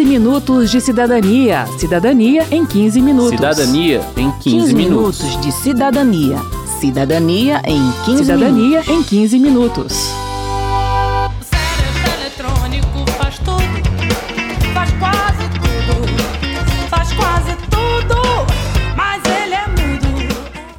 15 minutos de cidadania. Cidadania em 15 minutos. Cidadania em 15, 15 minutos. minutos de cidadania. Cidadania em 15 Cidadania minutos. em 15 minutos.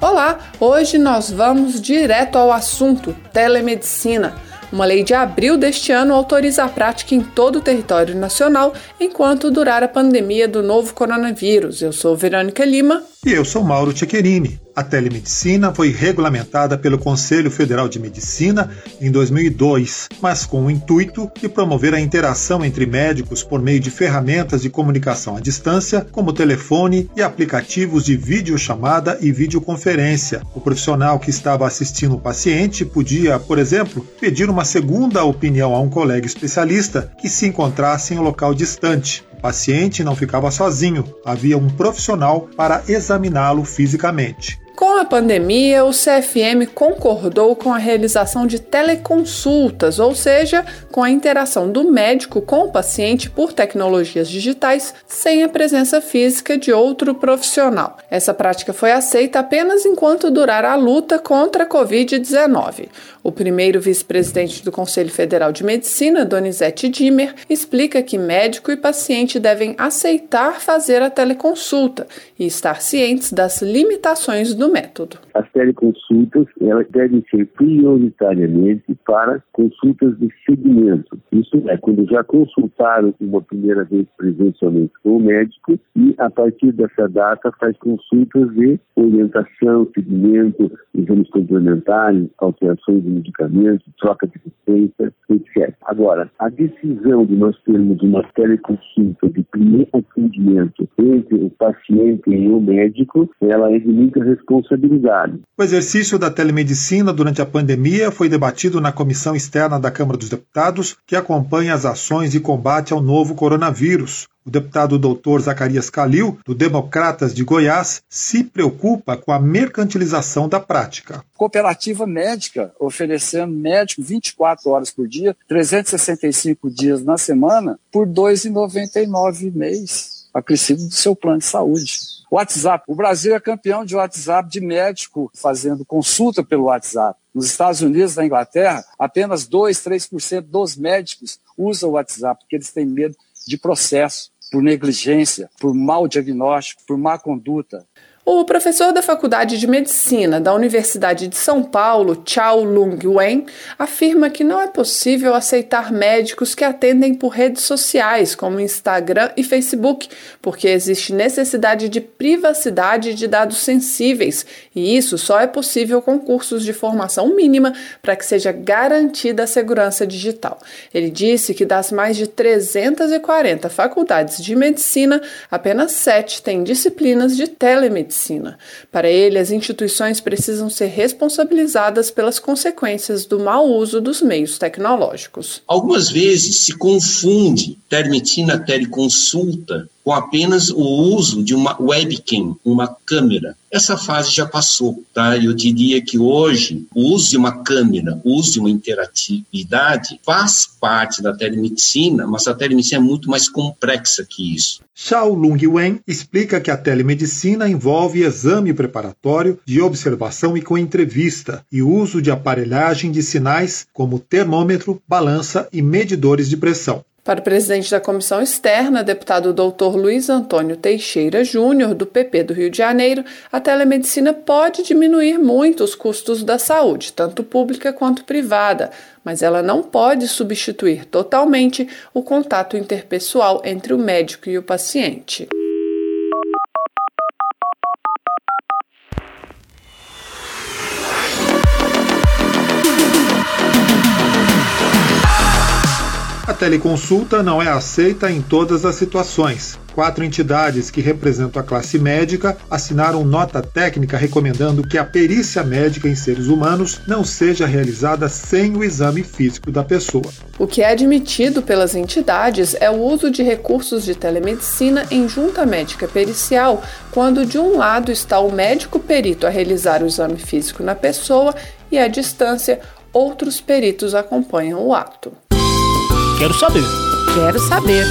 Olá, hoje nós vamos direto ao assunto: telemedicina. Uma lei de abril deste ano autoriza a prática em todo o território nacional enquanto durar a pandemia do novo coronavírus. Eu sou Verônica Lima. E eu sou Mauro Tchequerini. A telemedicina foi regulamentada pelo Conselho Federal de Medicina em 2002, mas com o intuito de promover a interação entre médicos por meio de ferramentas de comunicação à distância, como telefone e aplicativos de videochamada e videoconferência. O profissional que estava assistindo o paciente podia, por exemplo, pedir uma segunda opinião a um colega especialista que se encontrasse em um local distante. Paciente não ficava sozinho, havia um profissional para examiná-lo fisicamente. Com a pandemia, o CFM concordou com a realização de teleconsultas, ou seja, com a interação do médico com o paciente por tecnologias digitais, sem a presença física de outro profissional. Essa prática foi aceita apenas enquanto durar a luta contra a Covid-19. O primeiro vice-presidente do Conselho Federal de Medicina, Donizete Dimmer, explica que médico e paciente devem aceitar fazer a teleconsulta e estar cientes das limitações do método. As teleconsultas elas devem ser prioritariamente para consultas de seguimento. Isso é, quando já consultaram uma primeira vez presencialmente com o médico e, a partir dessa data, faz consultas de orientação, seguimento, exames complementares, alterações de medicamentos, troca de receita, etc. Agora, a decisão de nós termos uma teleconsulta de primeiro atendimento entre o paciente e o médico, ela é de muita responsabilidade. O exercício da telemedicina durante a pandemia foi debatido na comissão externa da Câmara dos Deputados, que acompanha as ações de combate ao novo coronavírus. O deputado doutor Zacarias Calil, do Democratas de Goiás, se preocupa com a mercantilização da prática. Cooperativa médica, oferecendo médico 24 horas por dia, 365 dias na semana, por R$ 2,99 mês, acrescido do seu plano de saúde. WhatsApp. O Brasil é campeão de WhatsApp de médico fazendo consulta pelo WhatsApp. Nos Estados Unidos, na Inglaterra, apenas 2, 3% dos médicos usam o WhatsApp, porque eles têm medo de processo por negligência, por mau diagnóstico, por má conduta. O professor da Faculdade de Medicina da Universidade de São Paulo, Chao Lung Wen, afirma que não é possível aceitar médicos que atendem por redes sociais, como Instagram e Facebook, porque existe necessidade de privacidade de dados sensíveis, e isso só é possível com cursos de formação mínima para que seja garantida a segurança digital. Ele disse que das mais de 340 faculdades de medicina, apenas sete têm disciplinas de telemedicina medicina. Para ele, as instituições precisam ser responsabilizadas pelas consequências do mau uso dos meios tecnológicos. Algumas vezes se confunde telemedicina, teleconsulta com apenas o uso de uma webcam, uma câmera. Essa fase já passou, tá? Eu diria que hoje o uso de uma câmera, o uso de uma interatividade faz parte da telemedicina, mas a telemedicina é muito mais complexa que isso. Xiao Lung Wen explica que a telemedicina envolve exame preparatório de observação e com entrevista e uso de aparelhagem de sinais como termômetro, balança e medidores de pressão. Para o presidente da comissão externa, deputado Dr. Luiz Antônio Teixeira Júnior, do PP do Rio de Janeiro, a telemedicina pode diminuir muito os custos da saúde, tanto pública quanto privada, mas ela não pode substituir totalmente o contato interpessoal entre o médico e o paciente. Teleconsulta não é aceita em todas as situações. Quatro entidades que representam a classe médica assinaram nota técnica recomendando que a perícia médica em seres humanos não seja realizada sem o exame físico da pessoa. O que é admitido pelas entidades é o uso de recursos de telemedicina em junta médica pericial, quando de um lado está o médico perito a realizar o exame físico na pessoa e à distância outros peritos acompanham o ato. Quero saber. Quero saber.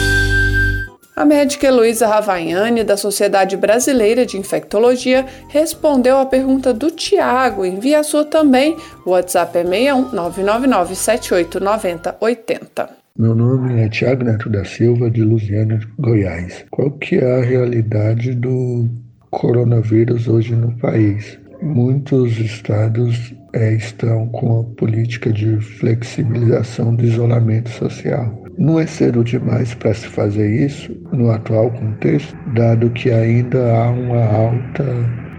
A médica Heloísa Ravaiani, da Sociedade Brasileira de Infectologia, respondeu à pergunta do Tiago. Envia a sua também. O WhatsApp é 61 999 7890 80. Meu nome é Tiago Neto da Silva, de Lusiana, Goiás. Qual que é a realidade do coronavírus hoje no país? Muitos estados é, estão com a política de flexibilização do isolamento social. Não é cedo demais para se fazer isso no atual contexto, dado que ainda há uma alta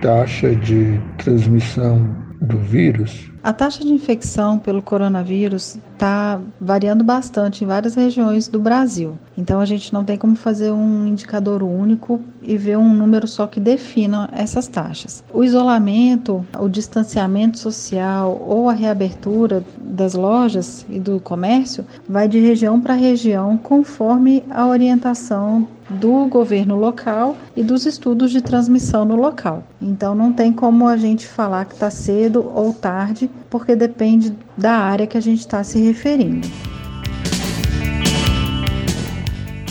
taxa de transmissão do vírus a taxa de infecção pelo coronavírus está variando bastante em várias regiões do Brasil. Então a gente não tem como fazer um indicador único e ver um número só que defina essas taxas. O isolamento, o distanciamento social ou a reabertura das lojas e do comércio vai de região para região conforme a orientação do governo local e dos estudos de transmissão no local. Então não tem como a gente falar que está cedo ou tarde porque depende da área que a gente está se referindo.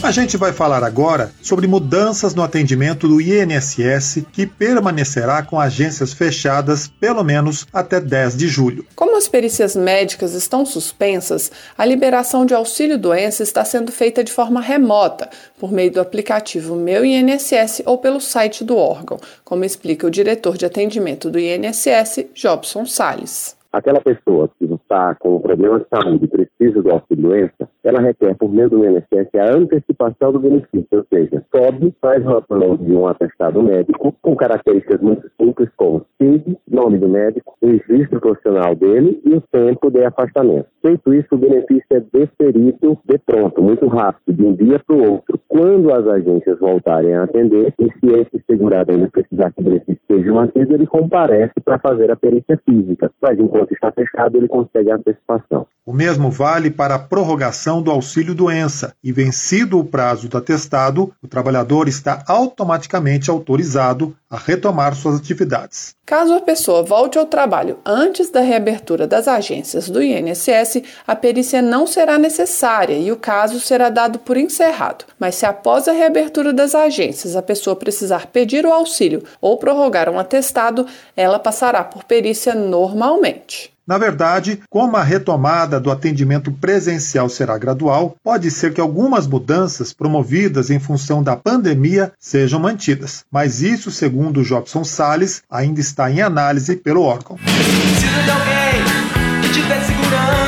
A gente vai falar agora sobre mudanças no atendimento do INSS que permanecerá com agências fechadas pelo menos até 10 de julho. Como as perícias médicas estão suspensas, a liberação de auxílio doença está sendo feita de forma remota, por meio do aplicativo Meu INSS ou pelo site do órgão, como explica o diretor de atendimento do INSS, Jobson Sales. Aquela pessoa está com problema de saúde e precisa do auxílio doença, ela requer, por meio do INSS, a antecipação do benefício, ou seja, sobe, faz o upload de um atestado médico com características muito simples como CID, nome do médico, o registro profissional dele e o tempo de afastamento. Feito isso, o benefício é deferido de pronto, muito rápido, de um dia para o outro. Quando as agências voltarem a atender, e se esse segurado ainda precisar que o benefício seja mantido, ele comparece para fazer a perícia física. Mas enquanto está fechado, ele consegue a antecipação. O mesmo vale para a prorrogação do auxílio doença e vencido o prazo do atestado, o trabalhador está automaticamente autorizado a retomar suas atividades. Caso a pessoa volte ao trabalho antes da reabertura das agências do INSS, a perícia não será necessária e o caso será dado por encerrado. Mas se após a reabertura das agências a pessoa precisar pedir o auxílio ou prorrogar um atestado, ela passará por perícia normalmente. Na verdade, como a retomada do atendimento presencial será gradual, pode ser que algumas mudanças promovidas em função da pandemia sejam mantidas. Mas isso, segundo Jobson Sales, ainda está em análise pelo órgão. Que segurança,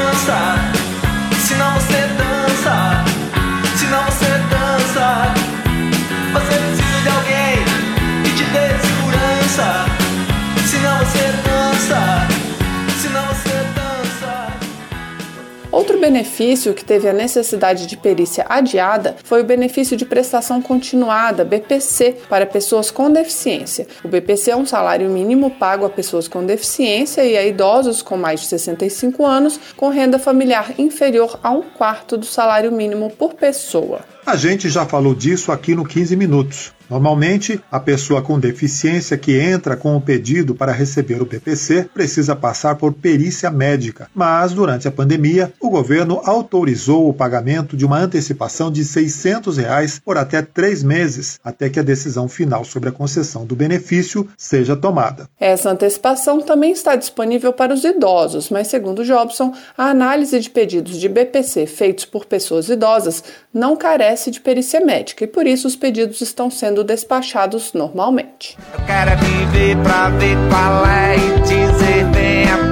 Outro benefício que teve a necessidade de perícia adiada foi o benefício de prestação continuada, BPC, para pessoas com deficiência. O BPC é um salário mínimo pago a pessoas com deficiência e a idosos com mais de 65 anos com renda familiar inferior a um quarto do salário mínimo por pessoa. A gente já falou disso aqui no 15 Minutos. Normalmente, a pessoa com deficiência que entra com o pedido para receber o BPC precisa passar por perícia médica, mas durante a pandemia, o governo autorizou o pagamento de uma antecipação de 600 reais por até três meses, até que a decisão final sobre a concessão do benefício seja tomada. Essa antecipação também está disponível para os idosos, mas segundo Jobson, a análise de pedidos de BPC feitos por pessoas idosas não carece de perícia médica e por isso os pedidos estão sendo despachados normalmente. Eu quero é viver pra ver qual é e dizer dentro que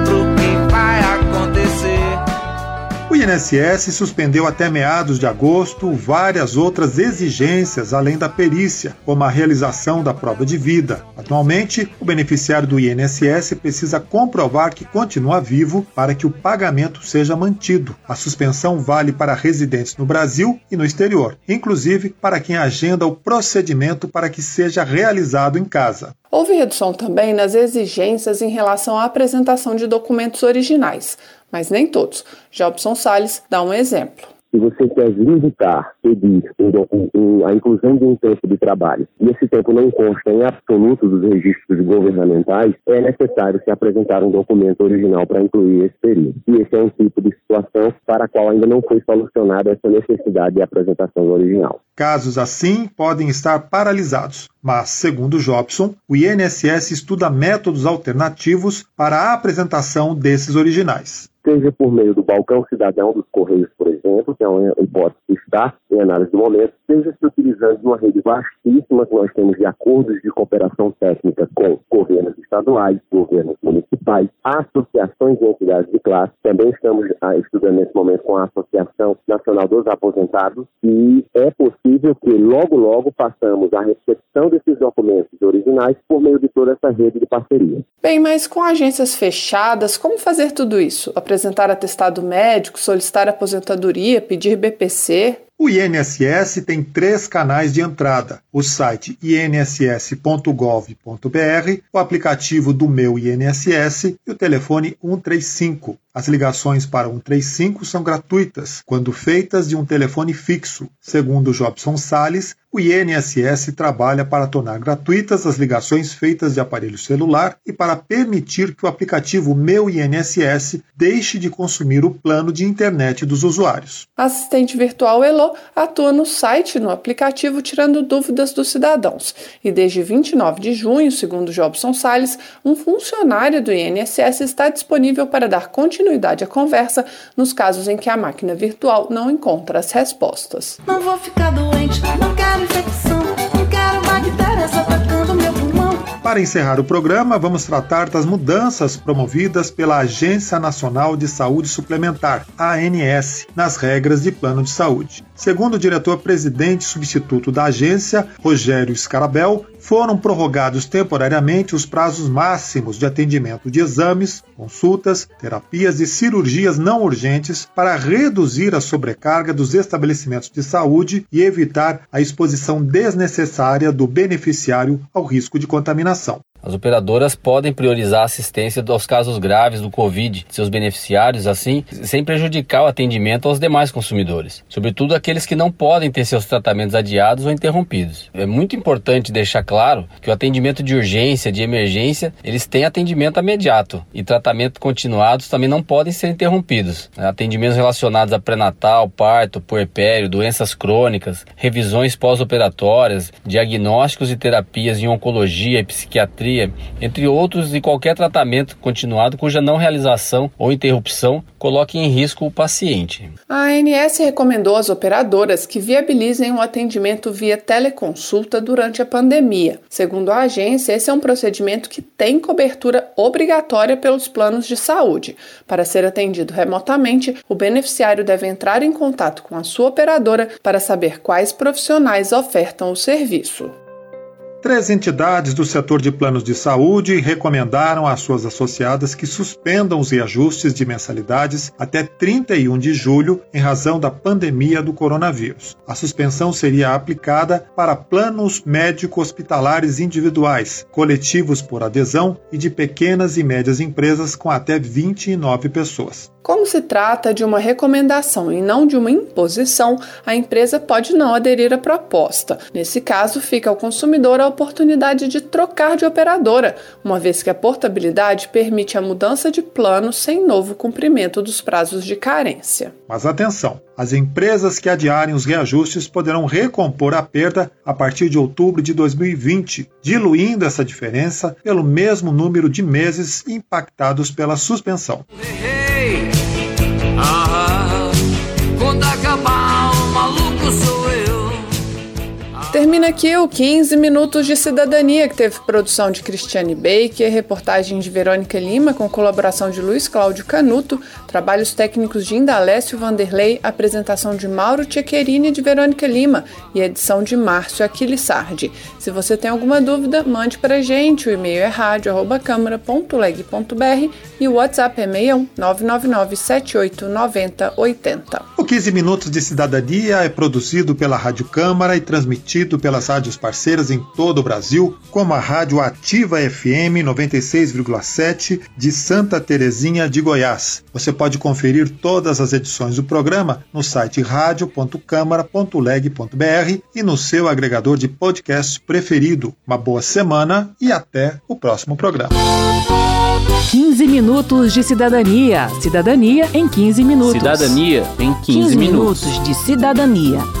INSS suspendeu até meados de agosto várias outras exigências além da perícia, como a realização da prova de vida. Atualmente, o beneficiário do INSS precisa comprovar que continua vivo para que o pagamento seja mantido. A suspensão vale para residentes no Brasil e no exterior, inclusive para quem agenda o procedimento para que seja realizado em casa. Houve redução também nas exigências em relação à apresentação de documentos originais, mas nem todos. Jobson Salles dá um exemplo. Se você quer visitar, pedir um, um, a inclusão de um tempo de trabalho e esse tempo não consta em absoluto dos registros governamentais, é necessário se apresentar um documento original para incluir esse período. E esse é um tipo de situação para a qual ainda não foi solucionada essa necessidade de apresentação original. Casos assim podem estar paralisados, mas, segundo Jobson, o INSS estuda métodos alternativos para a apresentação desses originais seja por meio do balcão cidadão dos Correios, por exemplo, que é uma hipótese que está em análise do momento, seja se utilizando de uma rede vastíssima que nós temos de acordos de cooperação técnica com governos estaduais, governos municipais, associações e entidades de classe. Também estamos ah, estudando nesse momento com a Associação Nacional dos Aposentados e é possível que logo, logo passamos a recepção desses documentos originais por meio de toda essa rede de parceria. Bem, mas com agências fechadas, como fazer tudo isso? Apresentar atestado médico, solicitar aposentadoria, pedir BPC. O INSS tem três canais de entrada: o site inss.gov.br, o aplicativo do Meu INSS e o telefone 135. As ligações para 135 são gratuitas quando feitas de um telefone fixo. Segundo Jobson Sales, o INSS trabalha para tornar gratuitas as ligações feitas de aparelho celular e para permitir que o aplicativo Meu INSS deixe de consumir o plano de internet dos usuários. Assistente virtual Elo atua no site no aplicativo tirando dúvidas dos cidadãos. E desde 29 de junho, segundo Jobson Sales, um funcionário do INSS está disponível para dar continuidade continuidade à conversa nos casos em que a máquina virtual não encontra as respostas. Não vou ficar doente, não quero infecção, Para encerrar o programa, vamos tratar das mudanças promovidas pela Agência Nacional de Saúde Suplementar, ANS, nas regras de plano de saúde. Segundo o diretor-presidente substituto da agência, Rogério Scarabel, foram prorrogados temporariamente os prazos máximos de atendimento de exames, consultas, terapias e cirurgias não urgentes para reduzir a sobrecarga dos estabelecimentos de saúde e evitar a exposição desnecessária do beneficiário ao risco de contaminação. croissant As operadoras podem priorizar a assistência aos casos graves do Covid, seus beneficiários, assim, sem prejudicar o atendimento aos demais consumidores, sobretudo aqueles que não podem ter seus tratamentos adiados ou interrompidos. É muito importante deixar claro que o atendimento de urgência, de emergência, eles têm atendimento imediato e tratamento continuados também não podem ser interrompidos. Atendimentos relacionados a pré-natal, parto, puerpério, doenças crônicas, revisões pós-operatórias, diagnósticos e terapias em oncologia e psiquiatria entre outros, e qualquer tratamento continuado cuja não realização ou interrupção coloque em risco o paciente. A ANS recomendou às operadoras que viabilizem o um atendimento via teleconsulta durante a pandemia. Segundo a agência, esse é um procedimento que tem cobertura obrigatória pelos planos de saúde. Para ser atendido remotamente, o beneficiário deve entrar em contato com a sua operadora para saber quais profissionais ofertam o serviço. Três entidades do setor de planos de saúde recomendaram às suas associadas que suspendam os reajustes de mensalidades até 31 de julho em razão da pandemia do coronavírus. A suspensão seria aplicada para planos médico-hospitalares individuais, coletivos por adesão e de pequenas e médias empresas com até 29 pessoas. Como se trata de uma recomendação e não de uma imposição, a empresa pode não aderir à proposta. Nesse caso, fica ao consumidor a oportunidade de trocar de operadora, uma vez que a portabilidade permite a mudança de plano sem novo cumprimento dos prazos de carência. Mas atenção! As empresas que adiarem os reajustes poderão recompor a perda a partir de outubro de 2020, diluindo essa diferença pelo mesmo número de meses impactados pela suspensão. Termina aqui o 15 Minutos de Cidadania, que teve produção de Cristiane Baker, reportagem de Verônica Lima, com colaboração de Luiz Cláudio Canuto, trabalhos técnicos de Indalécio Vanderlei, apresentação de Mauro Tchequerini e de Verônica Lima e edição de Márcio Aquilissardi. Se você tem alguma dúvida, mande para gente. O e-mail é rádio.câmara.leg.br e o WhatsApp é 61 999 78 90 80. O 15 Minutos de Cidadania é produzido pela Rádio Câmara e transmitido transmitido pelas rádios parceiras em todo o Brasil, como a Rádio Ativa FM 96,7 de Santa Terezinha de Goiás. Você pode conferir todas as edições do programa no site radio.câmara.leg.br e no seu agregador de podcast preferido. Uma boa semana e até o próximo programa. 15 minutos de cidadania. Cidadania em 15 minutos. Cidadania em 15, 15 minutos. minutos de cidadania.